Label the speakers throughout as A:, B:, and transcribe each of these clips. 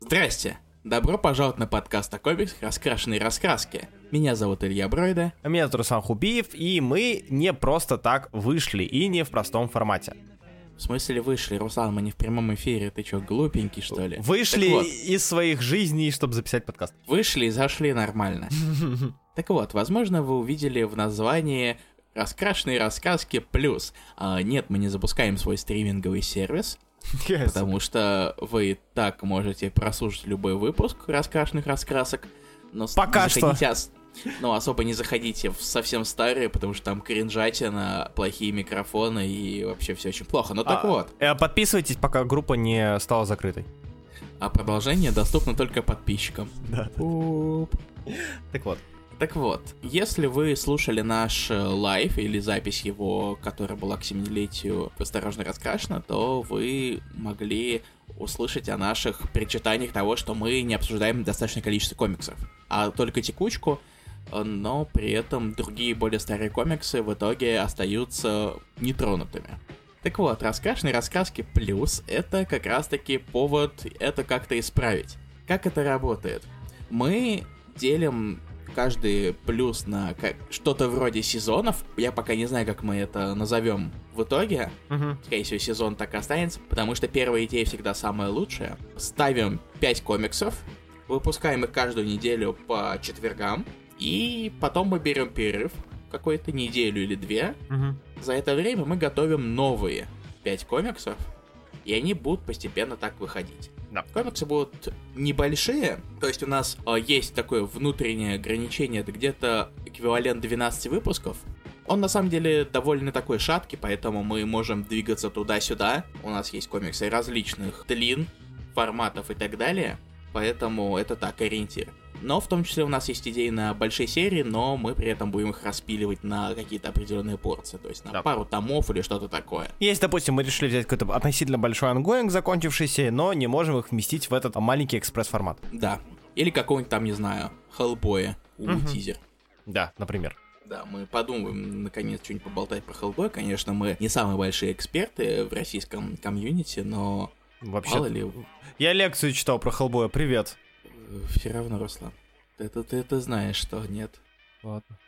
A: Здрасте! Добро пожаловать на подкаст о комиксах «Раскрашенные раскраски». Меня зовут Илья Бройда.
B: Меня зовут Руслан Хубиев, и мы не просто так вышли, и не в простом формате.
A: В смысле вышли, Руслан, мы не в прямом эфире, ты чё, глупенький, что ли?
B: Вышли
A: вот.
B: из своих жизней, чтобы записать подкаст.
A: Вышли и зашли нормально. Так вот, возможно, вы увидели в названии «Раскрашенные рассказки плюс». А, нет, мы не запускаем свой стриминговый сервис,
B: Yes.
A: потому что вы так можете прослушать любой выпуск раскрашенных раскрасок, но
B: Пока что.
A: ос- Ну, особо не заходите в совсем старые, потому что там кринжатина, плохие микрофоны и вообще все очень плохо. Так
B: А,
A: вот,
B: э, Подписывайтесь, пока группа не стала закрытой.
A: а продолжение доступно только подписчикам.
B: Да. Так вот.
A: Так вот, если вы слушали наш э, лайв или запись его, которая была к 7-летию «Осторожно раскрашена», то вы могли услышать о наших причитаниях того, что мы не обсуждаем достаточное количество комиксов, а только текучку, но при этом другие более старые комиксы в итоге остаются нетронутыми. Так вот, раскрашенные раскраски плюс — это как раз-таки повод это как-то исправить. Как это работает? Мы делим каждый плюс на что-то вроде сезонов. Я пока не знаю, как мы это назовем в итоге.
B: Мгм.
A: Скорее всего, сезон так и останется, потому что первая идея всегда самая лучшая. Ставим 5 комиксов, выпускаем их каждую неделю по четвергам, и потом мы берем перерыв какой-то неделю или две.
B: Мгм.
A: За это время мы готовим новые 5 комиксов, и они будут постепенно так выходить.
B: Да.
A: Комиксы будут небольшие, то есть у нас э, есть такое внутреннее ограничение, это где-то эквивалент 12 выпусков. Он на самом деле довольно такой шаткий, поэтому мы можем двигаться туда-сюда. У нас есть комиксы различных длин, форматов и так далее, поэтому это так, ориентир. Но в том числе у нас есть идеи на большие серии, но мы при этом будем их распиливать на какие-то определенные порции, то есть на
B: Да.
A: пару томов или что-то такое.
B: Есть, допустим, мы решили взять какой-то относительно большой ongoing закончившийся, но не можем их вместить в этот маленький экспресс-формат.
A: Да. Или какого-нибудь там, не знаю, Хеллбоя,
B: Мгм.
A: тизер.
B: Да, например.
A: Да, мы подумаем, наконец, что-нибудь поболтать про Хеллбой. Конечно, мы не самые большие эксперты в российском комьюнити, но
B: Вообще.
A: мало ли,
B: Я лекцию читал про Хеллбоя, привет.
A: Все равно, Руслан. Ты, ты, ты знаешь, что нет.
B: Ладно.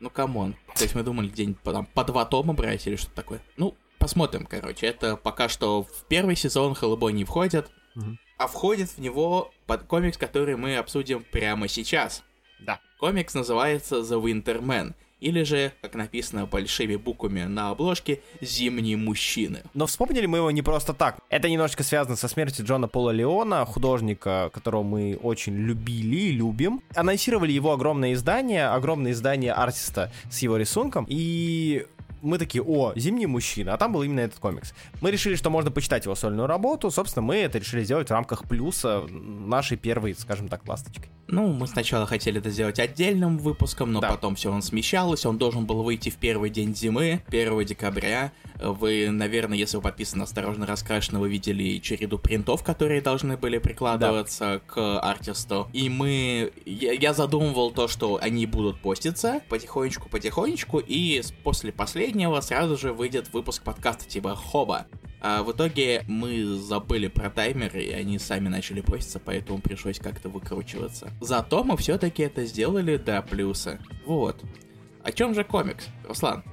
A: Ну, come on. То есть мы думали где-нибудь по, там, по два тома брать или что-то такое. Ну, посмотрим, короче. Это пока что в первый сезон Хеллбой не входит,
B: Мгм.
A: а входит в него под комикс, который мы обсудим прямо сейчас.
B: Да.
A: Комикс называется The Winter Men, или же, как написано большими буквами на обложке, «Зимние мужчины».
B: Но вспомнили мы его не просто так. Это немножечко связано со смертью Джона Пола Леона, художника, которого мы очень любили и любим. Анонсировали его огромное издание, огромное издание артиста с его рисунком, и мы такие, о, «Зимний мужчина», а там был именно этот комикс. Мы решили, что можно почитать его сольную работу, собственно, мы это решили сделать в рамках плюса нашей первой, скажем так, ласточки.
A: Ну, мы сначала хотели это сделать отдельным выпуском, но
B: Да.
A: потом все он смещалось. Он должен был выйти в первый день зимы, 1 декабря. Вы, наверное, если вы подписаны «Осторожно раскрашено», вы видели череду принтов, которые должны были прикладываться к артисту. И мы... Я, я задумывал то, что они будут поститься потихонечку-потихонечку, и после последнего сразу же выйдет выпуск подкаста типа «Хоба». А в итоге мы забыли про таймер, и они сами начали поститься, поэтому пришлось как-то выкручиваться. Зато мы все-таки это сделали до плюса. Вот. О чем же комикс, Руслан?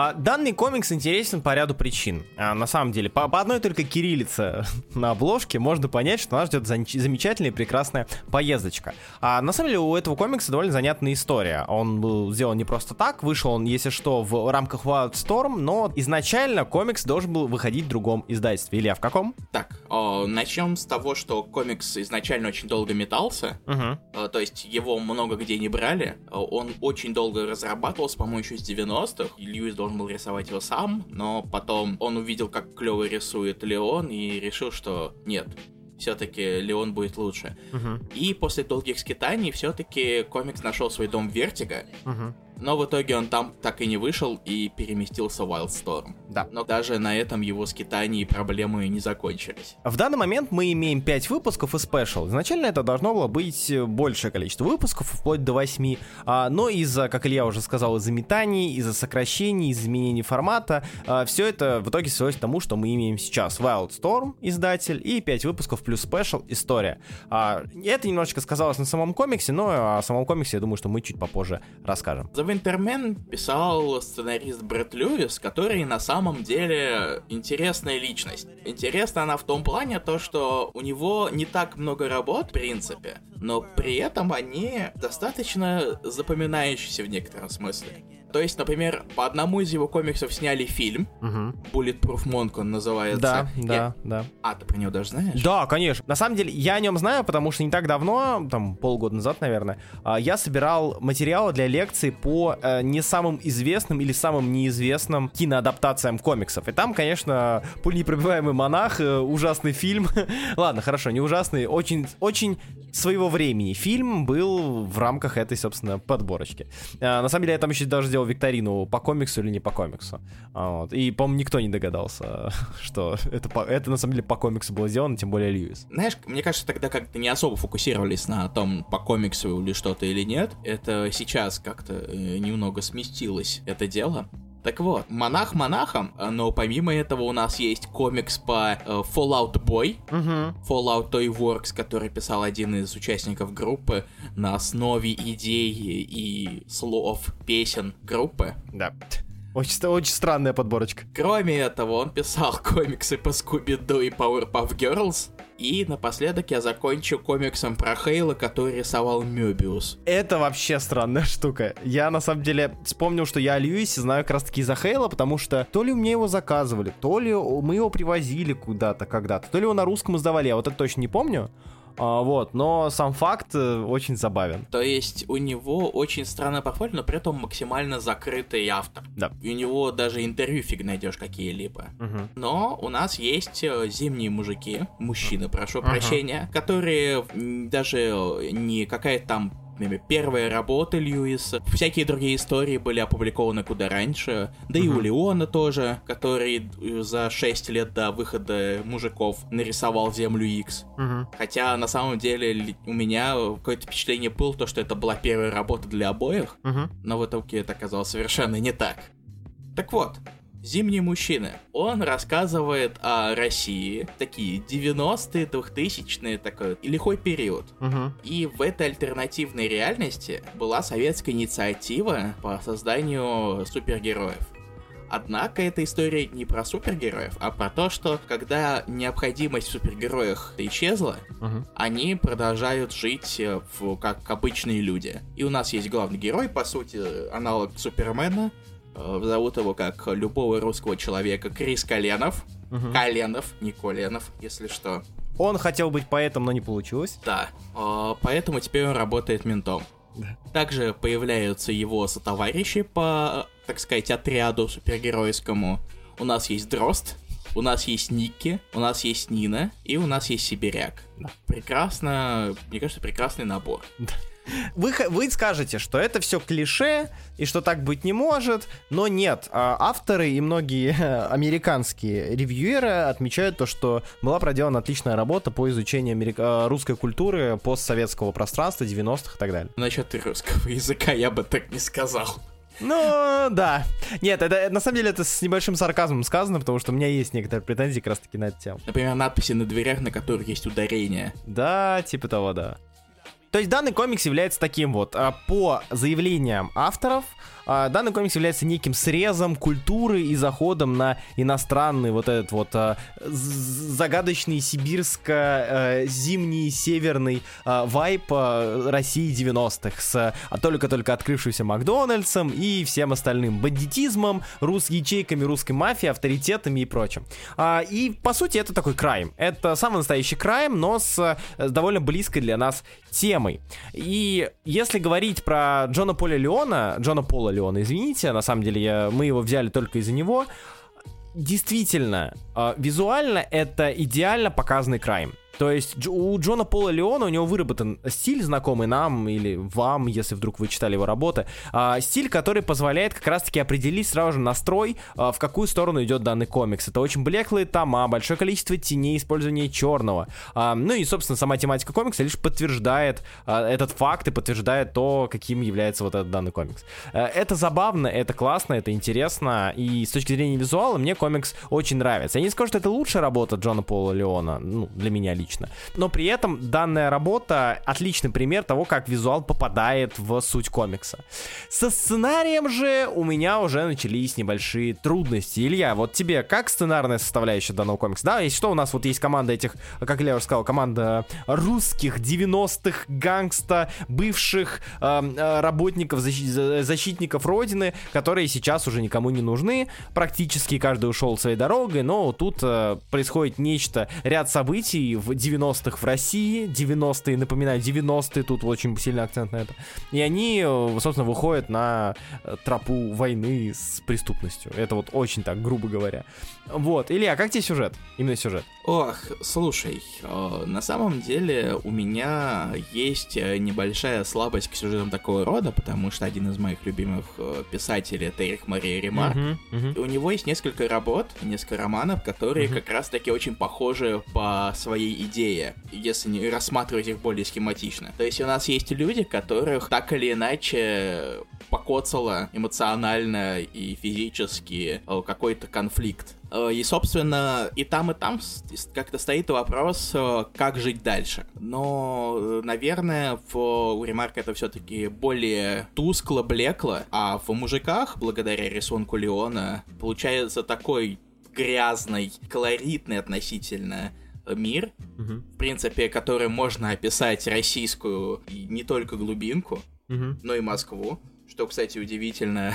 B: А, данный комикс интересен по ряду причин. А, на самом деле, по, по одной только кириллице на обложке можно понять, что нас ждет зам- замечательная и прекрасная поездочка. А на самом деле у этого комикса довольно занятная история. Он был сделан не просто так, вышел он, если что, в рамках Wildstorm, но изначально комикс должен был выходить в другом издательстве. Илья, в каком?
A: Так, начнем с того, что комикс изначально очень долго метался.
B: Угу.
A: То есть его много где не брали. Э, Он очень долго разрабатывался, по-моему, еще с 90-х. И Льюис должен был рисовать его сам, но потом он увидел, как клево рисует Леон, и решил, что нет, все-таки Леон будет лучше.
B: Угу.
A: И после долгих скитаний все-таки комикс нашел свой дом Vertigo.
B: Угу.
A: Но в итоге он там так и не вышел и переместился в Wildstorm.
B: Да.
A: Но даже на этом его скитания и проблемы не закончились.
B: В данный момент мы имеем 5 выпусков и special. Изначально это должно было быть большее количество выпусков, вплоть до 8. А, но из-за, как Илья уже сказал, из-за метаний, из-за сокращений, из-за изменений формата, а, все это в итоге свелось к тому, что мы имеем сейчас. Wildstorm, издатель, и 5 выпусков плюс спешл, история. А, это немножечко сказалось на самом комиксе, но о самом комиксе я думаю, что мы чуть попозже расскажем.
A: Winter Men писал сценарист Брэд Льюис, который на самом деле интересная личность. Интересная она в том плане, то, что у него не так много работ, в принципе, но при этом они достаточно запоминающиеся в некотором смысле. То есть, например, по одному из его комиксов сняли фильм.
B: Угу.
A: Bulletproof Monk он называется.
B: Да,
A: Я-
B: да, да.
A: А, ты про него даже знаешь?
B: Да, конечно. На самом деле, я о нем знаю, потому что не так давно, там полгода назад, наверное, а, я собирал материалы для лекций по э, не самым известным или самым неизвестным киноадаптациям комиксов. И там, конечно, пуленепробиваемый монах, э, ужасный фильм. Ладно, хорошо, не ужасный, очень, очень своего времени фильм был в рамках этой, собственно, подборочки. А, на самом деле, я там еще даже делал викторину по комиксу или не по комиксу. А, вот. И, по-моему, никто не догадался, что это, по- это на самом деле по комиксу было сделано, тем более Льюис.
A: Знаешь, мне кажется, тогда как-то не особо фокусировались на том, по комиксу или что-то или нет. Это сейчас как-то э, немного сместилось это дело. Так вот, монах монахом, э, но помимо этого у нас есть комикс по э, Fallout Boy,
B: Угу.
A: Fallout Toy Works, который писал один из участников группы на основе идей и слов песен группы.
B: Да. Очень, очень странная подборочка.
A: Кроме этого, он писал комиксы по Скуби-Ду и Powerpuff Girls. И напоследок я закончу комиксом про Хейла, который рисовал Мёбиус.
B: Это вообще странная штука. Я на самом деле вспомнил, что я о Льюисе знаю как раз таки из-за Хейла, потому что то ли мне его заказывали, то ли мы его привозили куда-то когда-то, то ли его на русском издавали, я вот это точно не помню. А, вот, но сам факт э, очень забавен.
A: То есть у него очень странное портфолио, но при этом максимально закрытый автор.
B: Да.
A: И у него даже интервью фиг найдешь какие-либо.
B: Мгм.
A: Но у нас есть э, зимние мужики, мужчины, прошу
B: Ага.
A: прощения, которые даже не какая-то там например, первая работа Льюиса, всякие другие истории были опубликованы куда раньше, да и у. Леона тоже, который э, за 6 лет до выхода мужиков нарисовал Землю X. Хотя на самом деле у меня какое-то впечатление было, то, что это была первая работа для обоих, но в итоге это оказалось совершенно не так. Так вот, «Зимний мужчина». Он рассказывает о России, такие 90-е, 2000-е, такой лихой период.
B: Мгм.
A: И в этой альтернативной реальности была советская инициатива по созданию супергероев. Однако эта история не про супергероев, а про то, что когда необходимость в супергероях исчезла,
B: Мгм.
A: они продолжают жить э, в- как обычные люди. И у нас есть главный герой, по сути, аналог Супермена. Э, Зовут его как любого русского человека Крис Коленов.
B: Мгм.
A: Коленов, не Коленов, если что.
B: Он хотел быть поэтом, но не получилось.
A: Да, э, поэтому теперь он работает ментом.
B: Да.
A: Также появляются его сотоварищи по, так сказать, отряду супергеройскому. У нас есть Дрозд, у нас есть Никки, у нас есть Нина и у нас есть Сибиряк. Прекрасно, мне кажется, прекрасный набор.
B: Вы, вы скажете, что это все клише и что так быть не может, но нет. А, Авторы и многие американские ревьюеры отмечают то, что была проделана отличная работа по изучению америка- а, русской культуры, постсоветского пространства 90-х и так далее.
A: Насчет русского языка я бы так не сказал.
B: Ну, да. Нет, это на самом деле это с небольшим сарказмом сказано, потому что у меня есть некоторые претензии как раз таки на эту тему.
A: Например, надписи на дверях, на которых есть ударение.
B: Да, типа того, да. То есть данный комикс является таким вот, а, по заявлениям авторов, а, данный комикс является неким срезом культуры и заходом на иностранный вот этот вот а, загадочный сибирско-зимний северный а, вайп а, России 90-х с а, только-только открывшимся Макдональдсом и всем остальным бандитизмом, рус ячейками русской мафии, авторитетами и прочим. А, и по сути это такой крайм. Это самый настоящий крайм, но с э, довольно близкой для нас темой. И если говорить про Джона Поля Леона, Джона Пола Леона, извините, на самом деле я, мы его взяли только из-за него, действительно, э, визуально это идеально показанный крайм. То есть у Джона Пола Леона у него выработан стиль, знакомый нам или вам, если вдруг вы читали его работы, а, стиль, который позволяет как раз-таки определить сразу же настрой, а, в какую сторону идет данный комикс. Это очень блеклые тома, большое количество теней, использование черного. А, ну и, собственно, сама тематика комикса лишь подтверждает а, этот факт и подтверждает то, каким является вот этот данный комикс. А, это забавно, это классно, это интересно, и с точки зрения визуала мне комикс очень нравится. Я не скажу, что это лучшая работа Джона Пола Леона, ну, для меня лично. Но при этом данная работа отличный пример того, как визуал попадает в суть комикса. Со сценарием же у меня уже начались небольшие трудности. Илья, вот тебе как сценарная составляющая данного комикса? Да, если что, у нас вот есть команда этих, как Илья уже сказал, команда русских 90-х гангста, бывших э, работников, защ- защитников Родины, которые сейчас уже никому не нужны. Практически каждый ушел своей дорогой, но тут э, происходит нечто, ряд событий в 90-х в России, 90-е, напоминаю, 90-е, тут очень сильный акцент на это. И они, э, собственно, выходят на э, тропу войны с преступностью. Это вот очень так, грубо говоря. Вот, Илья, как тебе сюжет? Именно сюжет.
A: Ох, слушай, э, на самом деле у меня есть небольшая слабость к сюжетам такого рода, потому что один из моих любимых писателей это Эрих Мария Ремарк. Uh-huh, uh-huh. У него есть несколько работ, несколько романов, которые uh-huh. как раз-таки очень похожи по своей идее, если не рассматривать их более схематично. То есть у нас есть люди, которых так или иначе покоцало эмоционально и физически э, какой-то конфликт. Э, и, собственно, и там, и там как-то стоит вопрос, э, как жить дальше. Но, наверное, в, у Ремарка это все-таки более тускло, блекло, а в мужиках, благодаря рисунку Леона, получается такой грязный, колоритный относительно мир, угу. в принципе, который можно описать российскую не только глубинку, угу. но и Москву. Что, кстати, удивительно,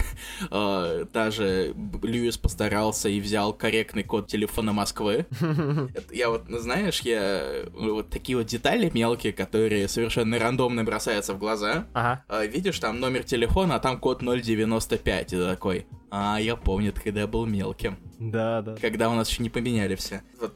A: э, даже Льюис постарался и взял корректный код телефона Москвы. Я вот, знаешь, я вот такие вот детали мелкие, которые совершенно рандомно бросаются в глаза. Ага. Э, видишь, там номер телефона, а там код 095. И такой, а, я помню, когда я был мелким.
B: Да, да.
A: Когда у нас еще не поменяли все. Вот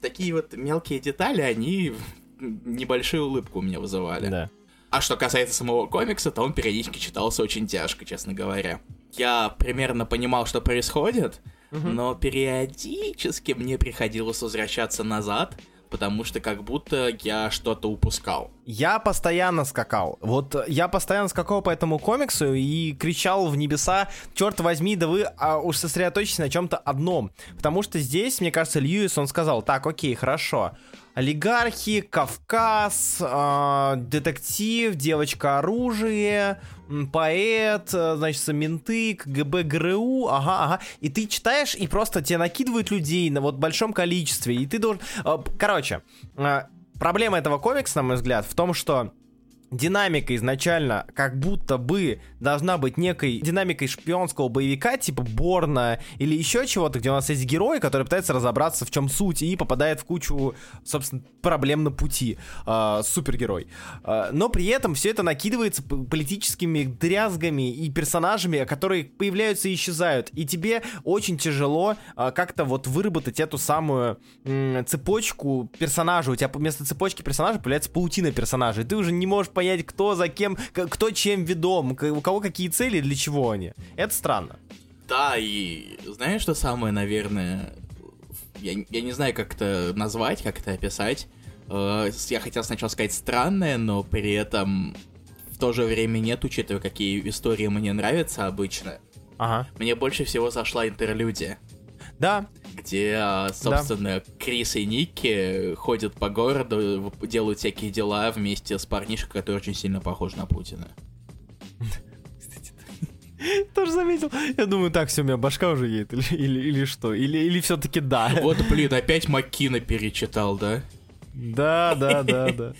A: такие вот мелкие детали, они небольшую улыбку у меня вызывали. Да. А что касается самого комикса, то он периодически читался очень тяжко, честно говоря. Я примерно понимал, что происходит, угу. но периодически мне приходилось возвращаться назад, потому что как будто я что-то упускал.
B: Я постоянно скакал. Вот я постоянно скакал по этому комиксу и кричал в небеса, черт возьми, да вы а, уж сосредоточьтесь на чем-то одном. Потому что здесь, мне кажется, Льюис, он сказал, так, окей, хорошо, олигархи, Кавказ, э, детектив, девочка оружие, поэт, э, значит, менты, КГБ, ГРУ, ага, ага. И ты читаешь, и просто тебе накидывают людей на вот большом количестве, и ты должен... Э, короче, э, проблема этого комикса, на мой взгляд, в том, что динамика изначально как будто бы должна быть некой динамикой шпионского боевика, типа Борна или еще чего-то, где у нас есть герой, который пытается разобраться, в чем суть, и попадает в кучу, собственно, проблем на пути. Э, супергерой. Э, но при этом все это накидывается политическими дрязгами и персонажами, которые появляются и исчезают. И тебе очень тяжело э, как-то вот выработать эту самую э, цепочку персонажа. У тебя вместо цепочки персонажа появляется паутина персонажей. Ты уже не можешь понять, кто за кем, кто чем ведом, у кого какие цели, для чего они. Это странно.
A: Да, и знаешь, что самое, наверное, я, я не знаю, как это назвать, как это описать. Э, я хотел сначала сказать странное, но при этом в то же время нет, учитывая, какие истории мне нравятся обычно. Ага. Мне больше всего зашла интерлюдия.
B: Да.
A: Где, а, собственно, да. Крис и Ники ходят по городу, делают всякие дела вместе с парнишкой, который очень сильно похож на Путина.
B: Тоже заметил. Я думаю, так, все, у меня башка уже едет. Или, или, или что? Или, или все-таки да.
A: Вот, блин, опять Маккина перечитал, да?
B: Да, да, да, да.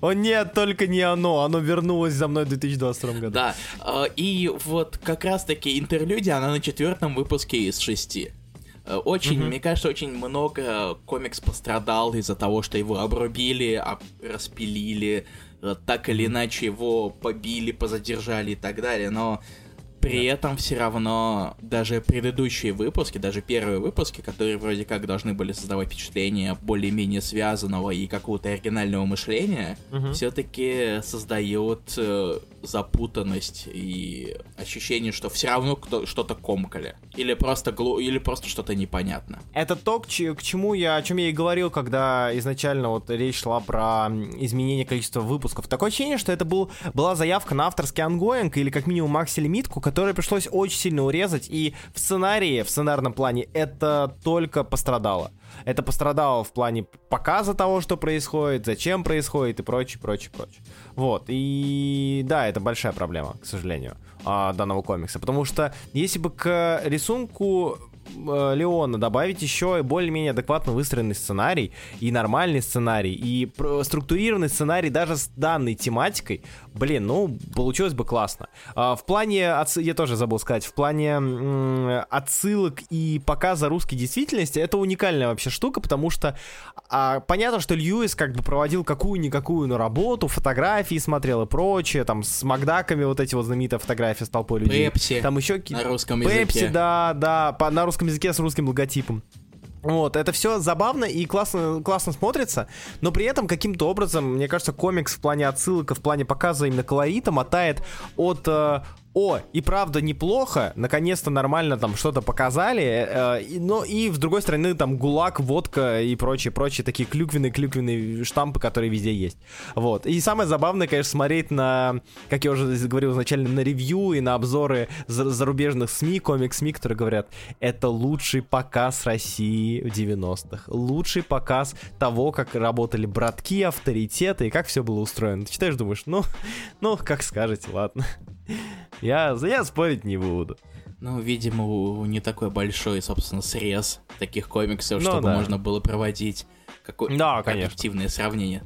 B: О нет, только не оно, оно вернулось за мной в 2022 году.
A: Да, а, и вот как раз-таки интерлюдия, она на четвертом выпуске из шести. Э, очень, mm-hmm. мне кажется, очень много комикс пострадал из-за того, что его обрубили, об... распилили, э, так или иначе его побили, позадержали и так далее. Но при этом все равно даже предыдущие выпуски, даже первые выпуски, которые вроде как должны были создавать впечатление более-менее связанного и какого-то оригинального мышления,
B: Мгм.
A: все-таки создает э, запутанность и ощущение, что все равно кто- что-то комкали. Или просто глу... или просто что-то непонятно.
B: Это то, к, че- к чему я, о чем я и говорил, когда изначально вот речь шла про изменение количества выпусков. Такое ощущение, что это был, была заявка на авторский ongoing или как минимум макси-лимитку, которую пришлось очень сильно урезать, и в сценарии, в сценарном плане это только пострадало. Это пострадало в плане показа того, что происходит, зачем происходит и прочее, прочее, прочее. Вот, и да, это большая проблема, к сожалению, а, данного комикса. Потому что если бы к рисунку Леона добавить еще и более-менее адекватно выстроенный сценарий, и нормальный сценарий, и структурированный сценарий даже с данной тематикой, блин, ну, получилось бы классно. А, в плане, отс- я тоже забыл сказать, в плане отсылок и показа русской действительности, это уникальная вообще штука, потому что а, понятно, что Льюис как бы проводил какую-никакую ну, работу, фотографии смотрел и прочее, там с Макдаками вот эти вот знаменитые фотографии с толпой людей.
A: Пепси
B: Там еще
A: на русском
B: Пепси,
A: языке.
B: да, да, по- на русском языке с русским логотипом. Вот, это все забавно и классно, классно смотрится, но при этом каким-то образом, мне кажется, комикс в плане отсылок, в плане показа именно колорита мотает от э, «О, и правда неплохо, наконец-то нормально там что-то показали», э, и- но и с другой стороны там ГУЛАГ, водка и прочие-прочие такие клюквенные-клюквенные штампы, которые везде есть. Вот, и самое забавное, конечно, смотреть на, как я уже говорил изначально, на ревью и на обзоры за- зарубежных СМИ, комик-СМИ, которые говорят, это лучший показ России в 90-х. Лучший показ того, как работали братки, авторитеты и как все было устроено. Ты читаешь, думаешь, ну, ну, как скажете, ладно. Я, я спорить не буду.
A: Ну, видимо, не такой большой, собственно, срез таких комиксов,
B: Ну
A: чтобы
B: да.
A: можно было проводить какое-
B: Да,
A: объективное сравнение.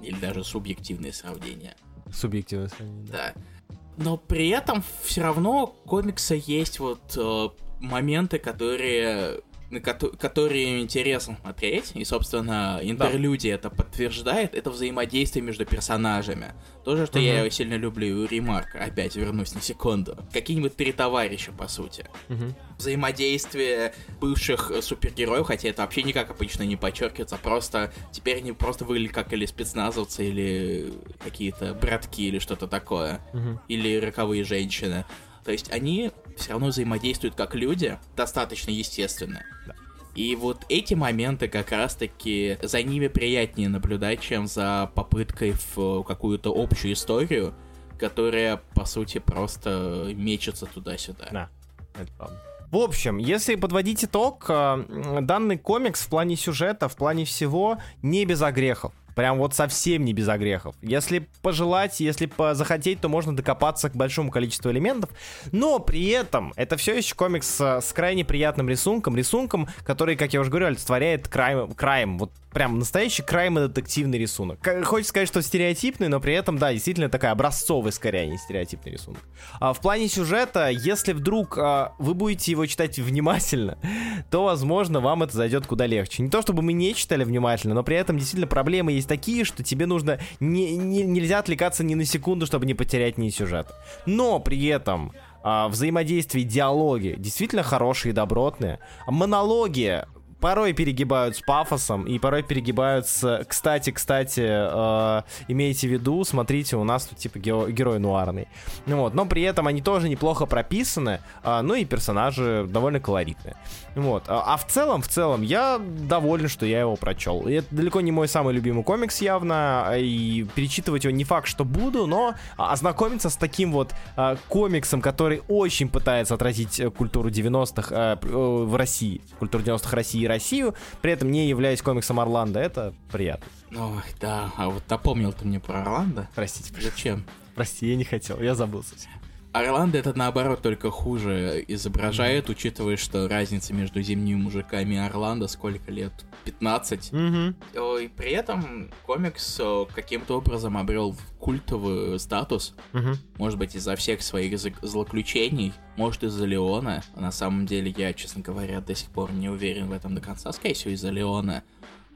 A: Или даже субъективное сравнение.
B: Субъективное сравнение. да.
A: Да. Но при этом все равно у комикса есть вот э, моменты, которые которые интересно смотреть, и, собственно, интерлюдия это подтверждает, это взаимодействие между персонажами. Тоже, что я
B: Мгм.
A: сильно люблю у Ремарка, опять вернусь на секунду. Какие-нибудь три товарища, по сути.
B: Мгм.
A: Взаимодействие бывших супергероев, хотя это вообще никак обычно не подчеркивается, просто теперь они просто выглядят как или спецназовцы, или какие-то братки, или что-то такое
B: Мгм.
A: или роковые женщины. То есть они все равно взаимодействуют как люди, достаточно естественно.
B: Да.
A: И вот эти моменты как раз-таки за ними приятнее наблюдать, чем за попыткой в какую-то общую историю, которая, по сути, просто мечется туда-сюда.
B: Да, это правда. В общем, если подводить итог, э, данный комикс в плане сюжета, в плане всего не без огрехов. Прям вот совсем не без огрехов. Если пожелать, если захотеть, то можно докопаться к большому количеству элементов. Но при этом это все еще комикс с крайне приятным рисунком. Рисунком, который, как я уже говорил, олицетворяет крайм. крайм вот прям настоящий крайм и детективный рисунок. Хочется сказать, что стереотипный, но при этом, да, действительно такой образцовый, скорее, а не стереотипный рисунок. А в плане сюжета, если вдруг а, вы будете его читать внимательно, то, возможно, вам это зайдет куда легче. Не то, чтобы мы не читали внимательно, но при этом действительно проблемы есть такие, что тебе нужно... Не, не- нельзя отвлекаться ни на секунду, чтобы не потерять ни сюжета. Но при этом а, взаимодействие, диалоги действительно хорошие и добротные. Монологи порой перегибают с пафосом и порой перегибают с... Кстати, кстати, э, имейте в виду, смотрите, у нас тут типа гео- герой нуарный. Ну вот, но при этом они тоже неплохо прописаны, а, ну и персонажи довольно колоритные. Вот. А, а в целом, в целом, я доволен, что я его прочел. И это далеко не мой самый любимый комикс явно, а, и перечитывать его не факт, что буду, но а, ознакомиться с таким вот а, комиксом, который очень пытается отразить э, культуру 90-х э, э, в России, культуру 90-х России и Россию, при этом не являясь комиксом Орландо, это приятно.
A: Ох, да, а вот напомнил ты мне про Орландо?
B: Простите,
A: Зачем?
B: прости, я не хотел, я забыл совсем.
A: Орландо это наоборот только хуже изображает, учитывая, что разница между зимними мужиками и Орландо сколько лет? 15.
B: Угу.
A: О, И при этом комикс каким-то образом обрел культовый статус.
B: Угу.
A: Может быть, из-за всех своих злоключений, может, из-за Леона. На самом деле, я, честно говоря, до сих пор не уверен в этом до конца. Скорее всего, из-за Леона.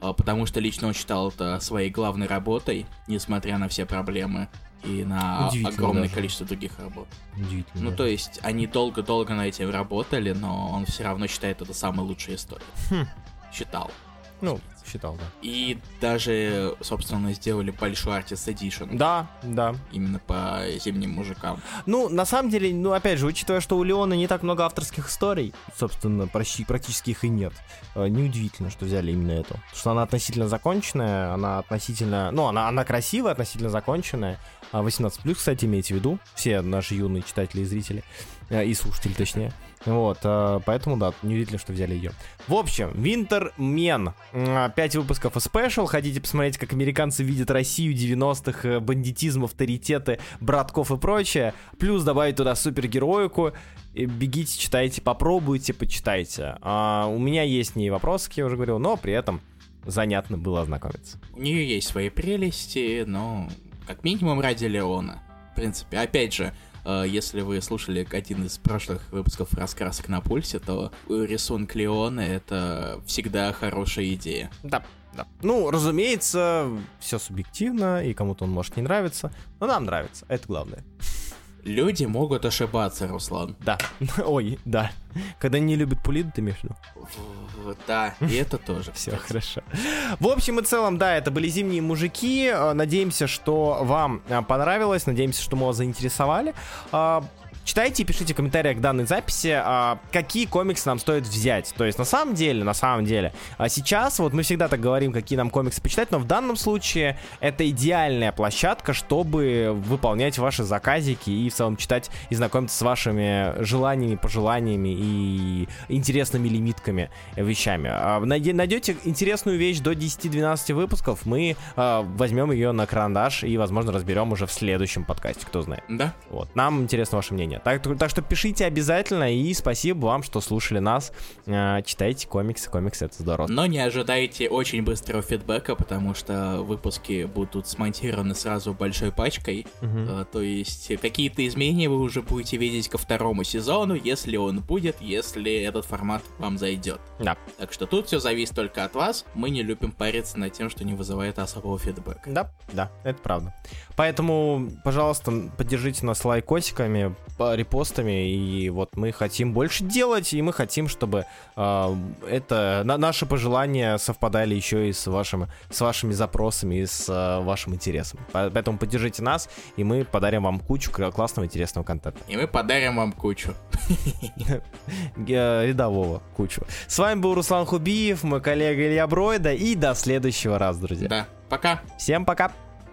A: А, Потому что лично он считал это своей главной работой, несмотря на все проблемы. И на огромное даже. количество других работ.
B: Удивительно.
A: Ну, то есть, они долго-долго на этим работали, но он все равно считает это самой лучшей историей. Хм. Считал.
B: Ну, считал, да.
A: И даже, собственно, сделали большой Artist Edition.
B: Да, да.
A: Именно по зимним мужикам.
B: Ну, на самом деле, ну, опять же, учитывая, что у Леона не так много авторских историй, собственно, почти, практически их и нет, э, неудивительно, что взяли именно эту. Потому что она относительно законченная, она относительно... Ну, она, она красивая, относительно законченная. 18+, а кстати, имейте в виду, все наши юные читатели и зрители, э, и слушатели, точнее. Вот, э, поэтому, да, неудивительно, что взяли ее. В общем, Winter Men. Пять выпусков и спешл. Хотите посмотреть, как американцы видят Россию 90-х, э, бандитизм, авторитеты, братков и прочее. Плюс добавить туда супергероику. Бегите, читайте, попробуйте, почитайте. А, у меня есть с ней вопросы, как я уже говорил, но при этом занятно было ознакомиться.
A: У нее есть свои прелести, но как минимум ради Леона. В принципе, опять же, Э, если вы слушали один из прошлых выпусков «Раскрасок на пульсе», то рисунок Леона — это всегда хорошая идея.
B: Да, да. Ну, разумеется, все субъективно, и кому-то он может не нравиться, но нам нравится, это главное.
A: Люди могут ошибаться, Руслан.
B: Да. Ой, да. Когда не любят пулит, ты имеешь в виду?
A: Да, и это тоже.
B: Все хорошо. В общем и целом, да, это были зимние мужики. Э, надеемся, что вам э, понравилось. Надеемся, что мы вас заинтересовали. Читайте и пишите в комментариях к данной записи, а, какие комиксы нам стоит взять. То есть, на самом деле, на самом деле, а сейчас, вот мы всегда так говорим, какие нам комиксы почитать, но в данном случае это идеальная площадка, чтобы выполнять ваши заказики и в целом читать и знакомиться с вашими желаниями, пожеланиями и интересными лимитками вещами. А, найдете интересную вещь до 10-12 выпусков, мы возьмем ее на карандаш и, возможно, разберем уже в следующем подкасте, кто знает.
A: Да.
B: Вот. Нам интересно ваше мнение. Так, так что пишите обязательно и спасибо вам, что слушали нас. Э, читайте комиксы, комиксы это здорово.
A: Но не ожидайте очень быстрого фидбэка, потому что выпуски будут смонтированы сразу большой пачкой. Угу. То есть какие-то изменения вы уже будете видеть ко второму сезону, если он будет, если этот формат вам зайдет.
B: Да.
A: Так что тут все зависит только от вас. Мы не любим париться над тем, что не вызывает особого фидбэка.
B: Да, да, это правда. Поэтому, пожалуйста, поддержите нас лайкосиками, репостами, и вот мы хотим больше делать, и мы хотим, чтобы э, это на, наши пожелания совпадали еще и с, вашим, с вашими запросами, и с э, вашим интересом. Поэтому поддержите нас, и мы подарим вам кучу классного, интересного контента.
A: И мы подарим вам кучу.
B: Рядового кучу. С вами был Руслан Хубиев, мой коллега Илья Бройда, и до следующего раза, друзья.
A: Да, пока.
B: Всем пока.